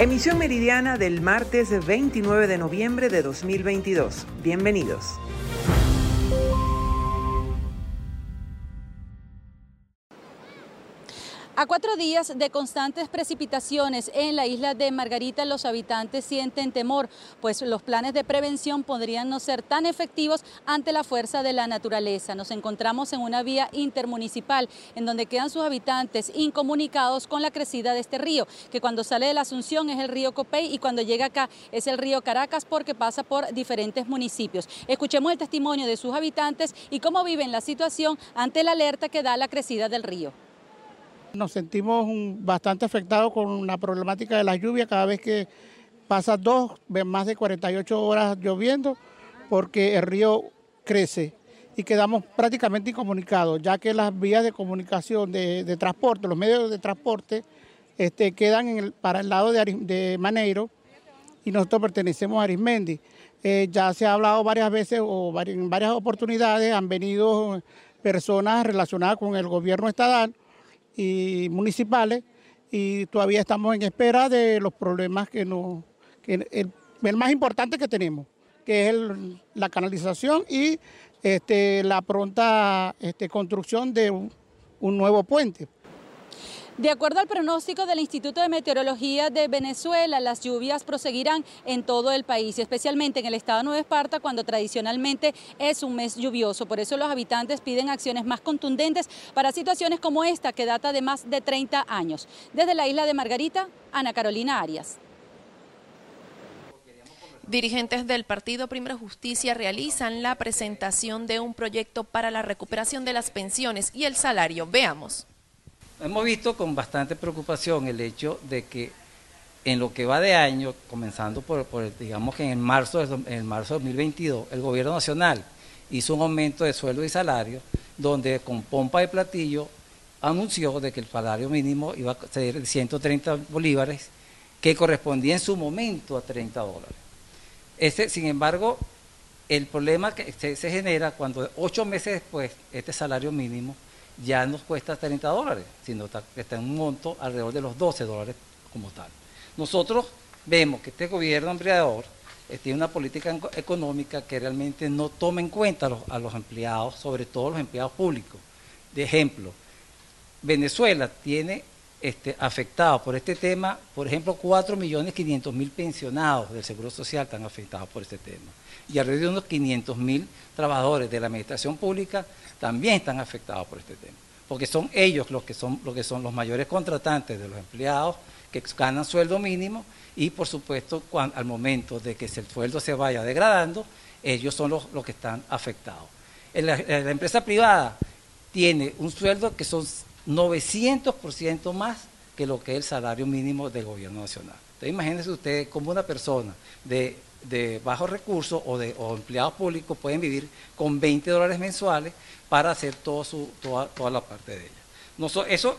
Emisión meridiana del martes 29 de noviembre de 2022. Bienvenidos. A cuatro días de constantes precipitaciones en la isla de Margarita, los habitantes sienten temor, pues los planes de prevención podrían no ser tan efectivos ante la fuerza de la naturaleza. Nos encontramos en una vía intermunicipal en donde quedan sus habitantes incomunicados con la crecida de este río, que cuando sale de la Asunción es el río Copey y cuando llega acá es el río Caracas porque pasa por diferentes municipios. Escuchemos el testimonio de sus habitantes y cómo viven la situación ante la alerta que da la crecida del río. Nos sentimos bastante afectados con la problemática de la lluvia cada vez que pasa dos, más de 48 horas lloviendo, porque el río crece y quedamos prácticamente incomunicados, ya que las vías de comunicación de, transporte, los medios de transporte, este, quedan para el lado de, Maneiro y nosotros pertenecemos a Arismendi. Eh, ya se ha hablado varias veces o en varias oportunidades han venido personas relacionadas con el gobierno estatal y municipales y todavía estamos en espera de los problemas que nos, que el, más importante que tenemos, que es la canalización y este, la pronta este, construcción de un nuevo puente. De acuerdo al pronóstico del Instituto de Meteorología de Venezuela, las lluvias proseguirán en todo el país, especialmente en el estado de Nueva Esparta, cuando tradicionalmente es un mes lluvioso. Por eso los habitantes piden acciones más contundentes para situaciones como esta, que data de más de 30 años. Desde la isla de Margarita, Ana Carolina Arias. Dirigentes del Partido Primera Justicia realizan la presentación de un proyecto para la recuperación de las pensiones y el salario. Veamos. Hemos visto con bastante preocupación el hecho de que en lo que va de año, comenzando por, digamos que en el marzo, en el marzo de 2022, el gobierno nacional hizo un aumento de sueldo y salario, donde con pompa de platillo anunció de que el salario mínimo iba a ser de 130 bolívares, que correspondía en su momento a 30 dólares. Este, sin embargo, el problema que se genera cuando ocho meses después este salario mínimo ya nos cuesta 30 dólares, sino que está en un monto alrededor de los 12 dólares como tal. Nosotros vemos que este gobierno empleador eh, tiene una política económica que realmente no toma en cuenta a los, empleados, sobre todo los empleados públicos. De ejemplo, Venezuela tiene este, afectado por este tema, por ejemplo, 4.500.000 pensionados del Seguro Social están afectados por este tema. Y alrededor de unos 500.000 trabajadores de la administración pública también están afectados por este tema, porque son ellos los que son, los que son los mayores contratantes de los empleados que ganan sueldo mínimo y por supuesto al momento de que el sueldo se vaya degradando, ellos son los, que están afectados. La, empresa privada tiene un sueldo que son 900% más que lo que es el salario mínimo del gobierno nacional. Entonces imagínense ustedes cómo una persona de, de bajos recursos o, de, o empleados públicos pueden vivir con 20 dólares mensuales para hacer su, toda, toda la parte de ella. eso,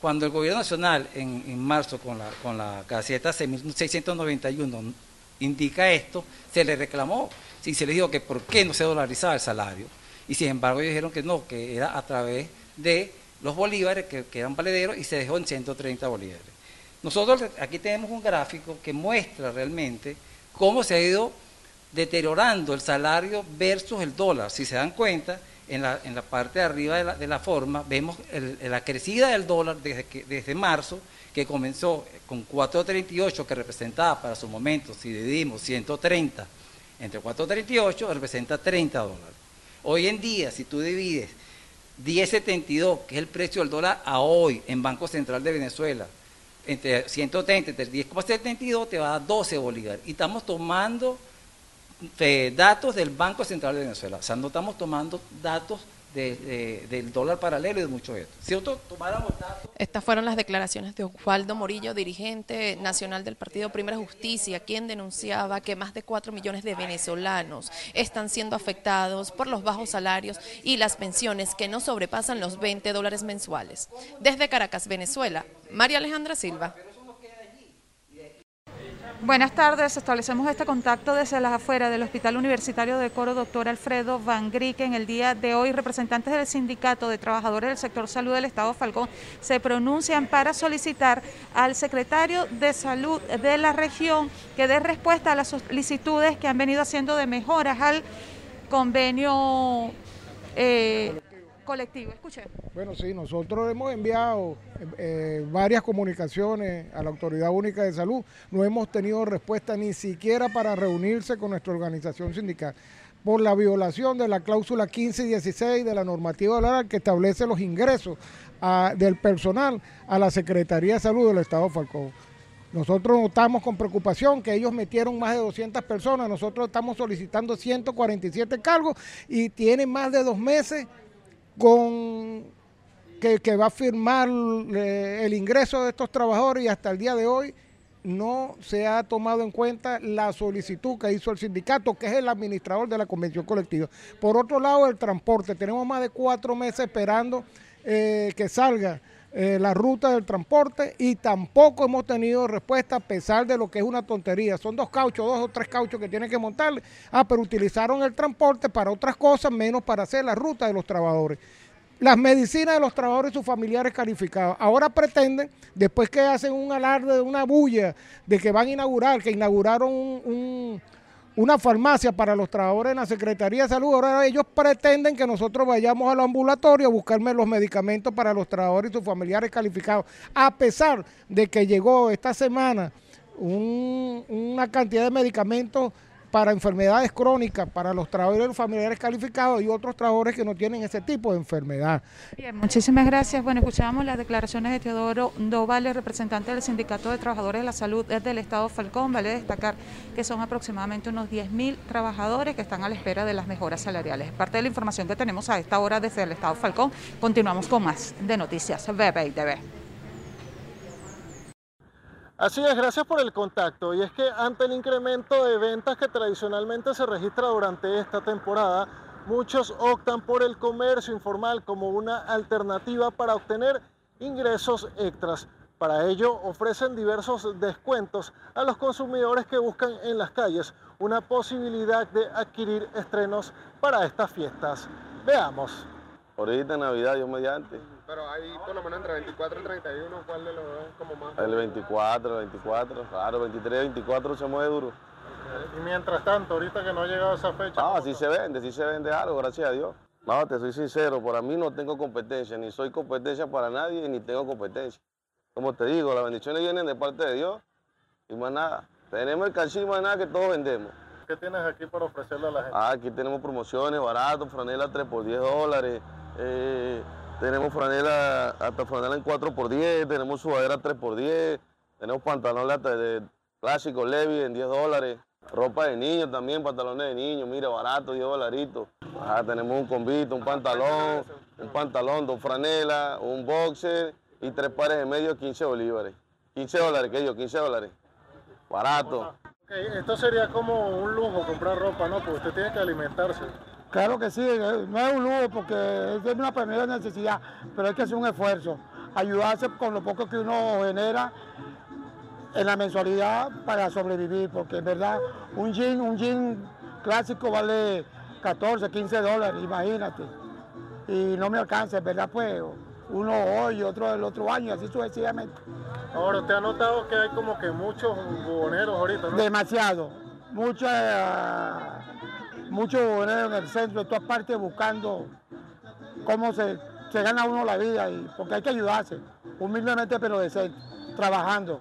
cuando el gobierno nacional en, marzo con la, con la caseta 6691 indica esto, se le reclamó y se le dijo que por qué no se dolarizaba el salario. Y sin embargo ellos dijeron que no, que era a través de los bolívares que, que eran valederos y se dejó en 130 bolívares. Nosotros aquí tenemos un gráfico que muestra realmente cómo se ha ido deteriorando el salario versus el dólar. Si se dan cuenta, en la, en la parte de arriba de la, de la forma vemos la crecida del dólar desde, que, desde marzo, que comenzó con 4.38, que representaba para su momento, si dividimos 130 entre 4.38, representa 30 dólares. Hoy en día, si tú divides 10.72, que es el precio del dólar a hoy en Banco Central de Venezuela, entre 130, entre 10,72 te va a dar 12 bolívares. Y estamos tomando datos del Banco Central de Venezuela. O sea, no estamos tomando datos del dólar paralelo y de mucho esto. Estas fueron las declaraciones de Osvaldo Morillo, dirigente nacional del Partido Primera Justicia, quien denunciaba que más de 4 millones de venezolanos están siendo afectados por los bajos salarios y las pensiones que no sobrepasan los 20 dólares mensuales. Desde Caracas, Venezuela, María Alejandra Silva. Buenas tardes, establecemos este contacto desde las afueras del Hospital Universitario de Coro, doctor Alfredo Van Griek. En el día de hoy, representantes del Sindicato de Trabajadores del Sector Salud del Estado Falcón se pronuncian para solicitar al secretario de Salud de la región que dé respuesta a las solicitudes que han venido haciendo de mejoras al convenio eh, colectivo. Escuche. Bueno, sí, nosotros hemos enviado eh, varias comunicaciones a la Autoridad Única de Salud. No hemos tenido respuesta ni siquiera para reunirse con nuestra organización sindical por la violación de la cláusula 15 y 16 de la normativa laboral que establece los ingresos del personal a la Secretaría de Salud del Estado Falcón. Nosotros notamos con preocupación que ellos metieron más de 200 personas, nosotros estamos solicitando 147 cargos y tienen más de dos meses con que, va a firmar eh, el ingreso de estos trabajadores y hasta el día de hoy no se ha tomado en cuenta la solicitud que hizo el sindicato, que es el administrador de la convención colectiva. Por otro lado, el transporte. Tenemos más de cuatro meses esperando eh, que salga eh, la ruta del transporte y tampoco hemos tenido respuesta a pesar de lo que es una tontería. Son dos cauchos, dos o tres cauchos que tienen que montarle. Ah, pero utilizaron el transporte para otras cosas, menos para hacer la ruta de los trabajadores las medicinas de los trabajadores y sus familiares calificados. Ahora pretenden, después que hacen un alarde de una bulla de que van a inaugurar, que inauguraron una farmacia para los trabajadores en la Secretaría de Salud, ahora ellos pretenden que nosotros vayamos al ambulatorio a buscarme los medicamentos para los trabajadores y sus familiares calificados, a pesar de que llegó esta semana una cantidad de medicamentos para enfermedades crónicas, para los trabajadores familiares calificados y otros trabajadores que no tienen ese tipo de enfermedad. Bien, muchísimas gracias. Bueno, escuchamos las declaraciones de Teodoro Dovale, representante del Sindicato de Trabajadores de la Salud del Estado Falcón. Vale destacar que son aproximadamente unos 10.000 trabajadores que están a la espera de las mejoras salariales. Parte de la información que tenemos a esta hora desde el Estado Falcón. Continuamos con más de Noticias BBITV. Así es, gracias por el contacto. Y es que ante el incremento de ventas que tradicionalmente se registra durante esta temporada, muchos optan por el comercio informal como una alternativa para obtener ingresos extras. Para ello ofrecen diversos descuentos a los consumidores que buscan en las calles una posibilidad de adquirir estrenos para estas fiestas. Veamos. Ahorita Navidad, Dios mediante. Pero hay por lo menos entre 24 y 31, ¿cuál de los dos es como más? El 24, el 24, claro, 23, 24 se mueve duro. Y mientras tanto, ahorita que no ha llegado esa fecha. No, sí se vende, sí se vende algo, gracias a Dios. No, te soy sincero, para mí no tengo competencia, ni soy competencia para nadie, ni tengo competencia. Como te digo, las bendiciones vienen de parte de Dios y más nada. Tenemos el cachín más nada que todos vendemos. ¿Qué tienes aquí para ofrecerle a la gente? Ah, aquí tenemos promociones baratos, franela 3 por 10 dólares. Eh, tenemos franela, hasta franela en 4x10, tenemos sudadera 3x10, tenemos pantalones de clásicos Levi en 10 dólares, ropa de niños también, pantalones de niños, mira, barato, 10 dolaritos. tenemos un convito, un pantalón, un pantalón, dos franelas, un boxer y tres pares de medio, 15 bolívares. 15 dólares, ¿qué yo? 15 dólares. Barato. esto sería como un lujo comprar ropa, ¿no? Porque usted tiene que alimentarse. Claro que sí, eh, no es un lujo porque es una primera necesidad, pero hay que hacer un esfuerzo, ayudarse con lo poco que uno genera en la mensualidad para sobrevivir, porque en verdad un jean, un jean clásico vale 14, 15 dólares, imagínate. Y no me alcanza, en verdad pues uno hoy otro el otro año, así sucesivamente. Ahora, ¿usted ha notado que hay como que muchos buhoneros ahorita, no? Demasiado, mucha muchos en el centro, de todas partes buscando cómo se, se gana uno la vida, y, porque hay que ayudarse, humildemente pero decente, trabajando.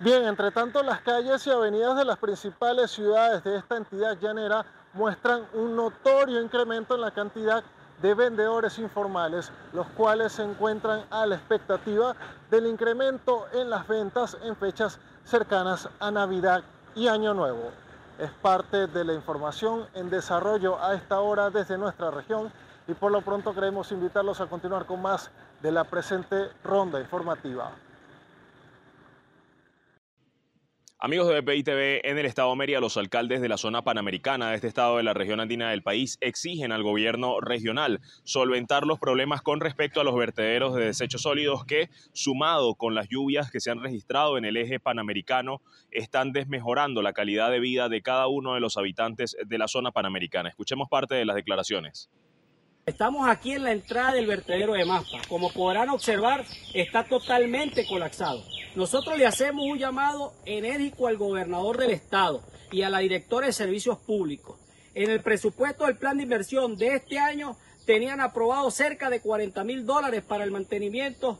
Bien, entre tanto las calles y avenidas de las principales ciudades de esta entidad llanera muestran un notorio incremento en la cantidad de vendedores informales, los cuales se encuentran a la expectativa del incremento en las ventas en fechas cercanas a Navidad y Año Nuevo es parte de la información en desarrollo a esta hora desde nuestra región y por lo pronto queremos invitarlos a continuar con más de la presente ronda informativa. Amigos de BPI TV, en el estado de Mérida, los alcaldes de la zona panamericana de este estado de la región andina del país exigen al gobierno regional solventar los problemas con respecto a los vertederos de desechos sólidos que, sumado con las lluvias que se han registrado en el eje panamericano, están desmejorando la calidad de vida de cada uno de los habitantes de la zona panamericana. Escuchemos parte de las declaraciones. Estamos aquí en la entrada del vertedero de Maspa. Como podrán observar, está totalmente colapsado. Nosotros le hacemos un llamado enérgico al gobernador del estado y a la directora de servicios públicos. En el presupuesto del plan de inversión de este año tenían aprobado cerca de 40 mil dólares para el mantenimiento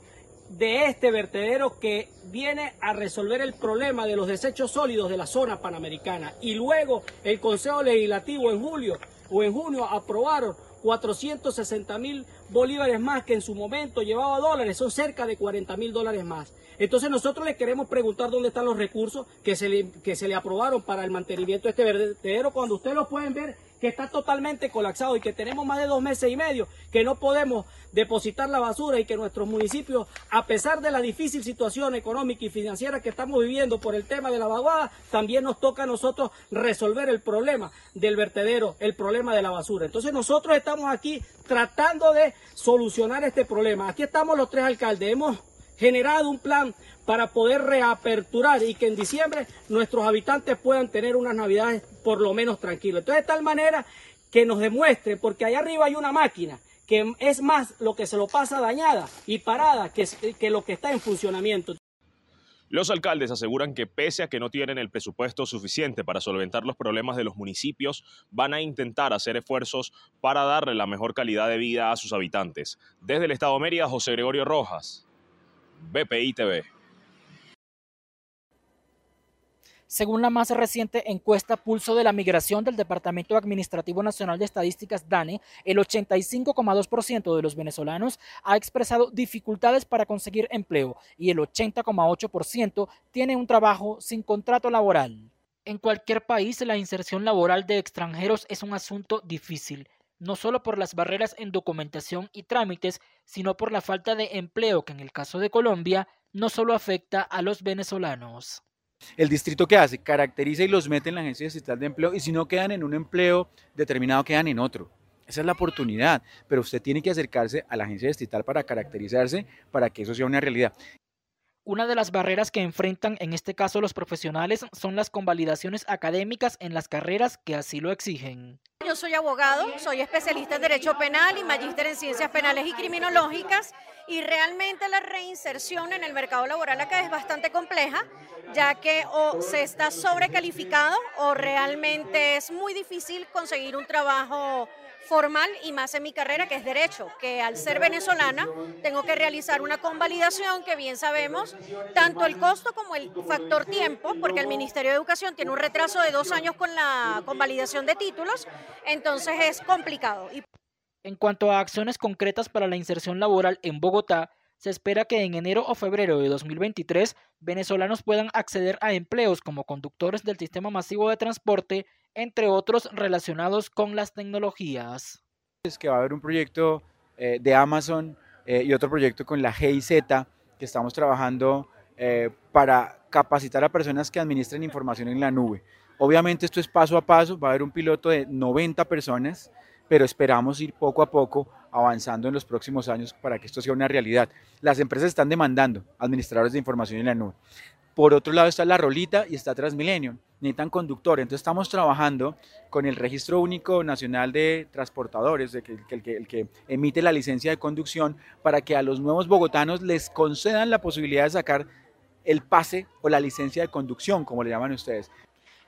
de este vertedero que viene a resolver el problema de los desechos sólidos de la zona panamericana. Y luego el Consejo Legislativo en julio o en junio aprobaron 460 mil bolívares más que en su momento llevaba dólares, son cerca de 40 mil dólares más. Entonces nosotros le queremos preguntar dónde están los recursos que se le, que se le aprobaron para el mantenimiento de este vertedero. Cuando ustedes lo pueden ver, que está totalmente colapsado y que tenemos más de dos meses y medio que no podemos depositar la basura y que nuestros municipios, a pesar de la difícil situación económica y financiera que estamos viviendo por el tema de la vaguada, también nos toca a nosotros resolver el problema del vertedero, el problema de la basura. Entonces nosotros estamos aquí tratando de solucionar este problema. Aquí estamos los tres alcaldes, hemos generado un plan para poder reaperturar y que en diciembre nuestros habitantes puedan tener unas navidades por lo menos tranquilas. Entonces, de tal manera que nos demuestre, porque allá arriba hay una máquina que es más lo que se lo pasa dañada y parada que, que lo que está en funcionamiento. Los alcaldes aseguran que pese a que no tienen el presupuesto suficiente para solventar los problemas de los municipios, van a intentar hacer esfuerzos para darle la mejor calidad de vida a sus habitantes. Desde el Estado de Mérida, José Gregorio Rojas, BPI TV. Según la más reciente encuesta Pulso de la Migración del Departamento Administrativo Nacional de Estadísticas DANE, el 85,2% de los venezolanos ha expresado dificultades para conseguir empleo y el 80,8% tiene un trabajo sin contrato laboral. En cualquier país la inserción laboral de extranjeros es un asunto difícil, no solo por las barreras en documentación y trámites, sino por la falta de empleo que en el caso de Colombia no solo afecta a los venezolanos. El distrito que hace, caracteriza y los mete en la agencia distrital de empleo y si no quedan en un empleo determinado, quedan en otro. Esa es la oportunidad, pero usted tiene que acercarse a la agencia distrital para caracterizarse, para que eso sea una realidad. Una de las barreras que enfrentan en este caso los profesionales son las convalidaciones académicas en las carreras que así lo exigen. Yo soy abogado, soy especialista en Derecho Penal y magíster en Ciencias Penales y Criminológicas y realmente la reinserción en el mercado laboral acá es bastante compleja, ya que o se está sobrecalificado o realmente es muy difícil conseguir un trabajo formal y más en mi carrera que es derecho, que al ser venezolana tengo que realizar una convalidación que bien sabemos, tanto el costo como el factor tiempo, porque el Ministerio de Educación tiene un retraso de dos años con la convalidación de títulos, entonces es complicado. En cuanto a acciones concretas para la inserción laboral en Bogotá, se espera que en enero o febrero de 2023 venezolanos puedan acceder a empleos como conductores del sistema masivo de transporte, entre otros relacionados con las tecnologías. Es que va a haber un proyecto eh, de Amazon eh, y otro proyecto con la GIZ que estamos trabajando eh, para capacitar a personas que administren información en la nube. Obviamente esto es paso a paso, va a haber un piloto de 90 personas pero esperamos ir poco a poco avanzando en los próximos años para que esto sea una realidad. Las empresas están demandando administradores de información en la nube. Por otro lado está la Rolita y está Transmilenio, necesitan conductor. Entonces estamos trabajando con el Registro Único Nacional de Transportadores, el, que, el que emite la licencia de conducción, para que a los nuevos bogotanos les concedan la posibilidad de sacar el pase o la licencia de conducción, como le llaman ustedes.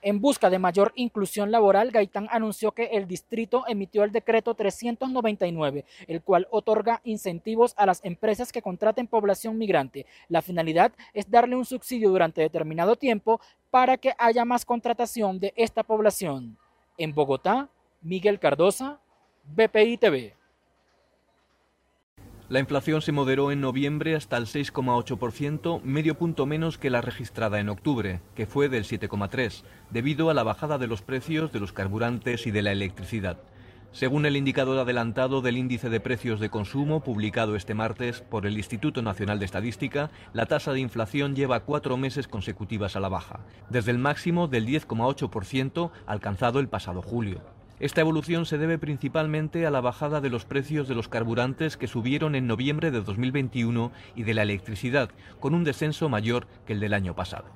En busca de mayor inclusión laboral, Gaitán anunció que el distrito emitió el decreto 399, el cual otorga incentivos a las empresas que contraten población migrante. La finalidad es darle un subsidio durante determinado tiempo para que haya más contratación de esta población. En Bogotá, Miguel Cardosa, BPI TV. La inflación se moderó en noviembre hasta el 6,8%, medio punto menos que la registrada en octubre, que fue del 7,3%, debido a la bajada de los precios de los carburantes y de la electricidad. Según el indicador adelantado del índice de precios de consumo publicado este martes por el Instituto Nacional de Estadística, la tasa de inflación lleva cuatro meses consecutivas a la baja, desde el máximo del 10,8% alcanzado el pasado julio. Esta evolución se debe principalmente a la bajada de los precios de los carburantes que subieron en noviembre de 2021 y de la electricidad, con un descenso mayor que el del año pasado.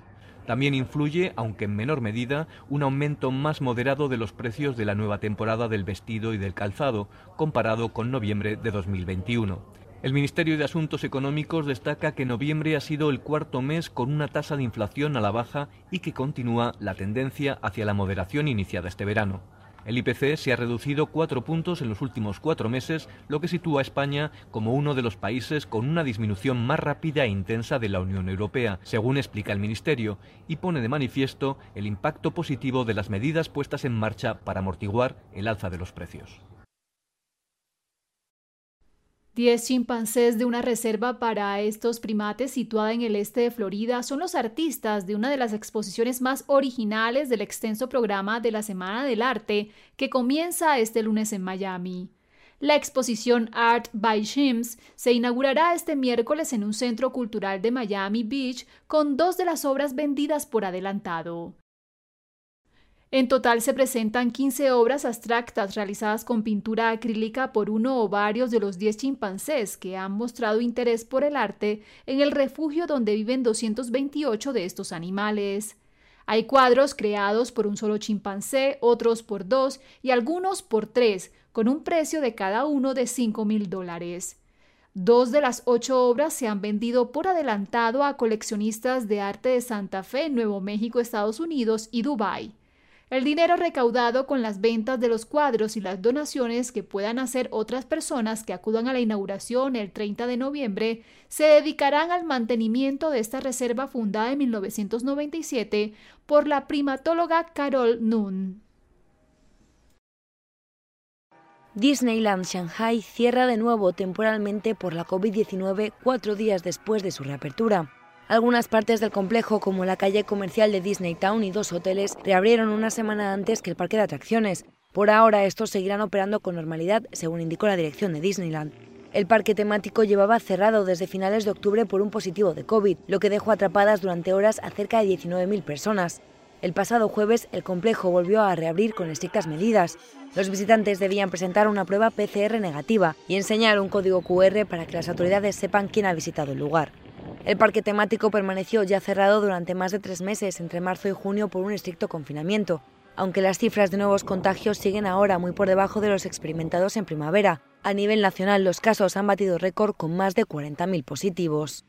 También influye, aunque en menor medida, un aumento más moderado de los precios de la nueva temporada del vestido y del calzado, comparado con noviembre de 2021. El Ministerio de Asuntos Económicos destaca que noviembre ha sido el cuarto mes con una tasa de inflación a la baja y que continúa la tendencia hacia la moderación iniciada este verano. El IPC se ha reducido cuatro puntos en los últimos cuatro meses, lo que sitúa a España como uno de los países con una disminución más rápida e intensa de la Unión Europea, según explica el Ministerio, y pone de manifiesto el impacto positivo de las medidas puestas en marcha para amortiguar el alza de los precios. Diez chimpancés de una reserva para estos primates situada en el este de Florida son los artistas de una de las exposiciones más originales del extenso programa de la Semana del Arte que comienza este lunes en Miami. La exposición Art by Shims se inaugurará este miércoles en un centro cultural de Miami Beach con dos de las obras vendidas por adelantado. En total se presentan 15 obras abstractas realizadas con pintura acrílica por uno o varios de los 10 chimpancés que han mostrado interés por el arte en el refugio donde viven 228 de estos animales. Hay cuadros creados por un solo chimpancé, otros por dos y algunos por tres, con un precio de cada uno de 5 mil dólares. Dos de las ocho obras se han vendido por adelantado a coleccionistas de arte de Santa Fe, Nuevo México, Estados Unidos y Dubái. El dinero recaudado con las ventas de los cuadros y las donaciones que puedan hacer otras personas que acudan a la inauguración el 30 de noviembre se dedicarán al mantenimiento de esta reserva fundada en 1997 por la primatóloga Carol Noon. Disneyland Shanghai cierra de nuevo temporalmente por la COVID-19 cuatro días después de su reapertura. Algunas partes del complejo, como la calle comercial de Disney Town y dos hoteles, reabrieron una semana antes que el parque de atracciones. Por ahora, estos seguirán operando con normalidad, según indicó la dirección de Disneyland. El parque temático llevaba cerrado desde finales de octubre por un positivo de COVID, lo que dejó atrapadas durante horas a cerca de 19.000 personas. El pasado jueves, el complejo volvió a reabrir con estrictas medidas. Los visitantes debían presentar una prueba PCR negativa y enseñar un código QR para que las autoridades sepan quién ha visitado el lugar. El parque temático permaneció ya cerrado durante más de tres meses, entre marzo y junio, por un estricto confinamiento, aunque las cifras de nuevos contagios siguen ahora muy por debajo de los experimentados en primavera. A nivel nacional, los casos han batido récord con más de 40.000 positivos.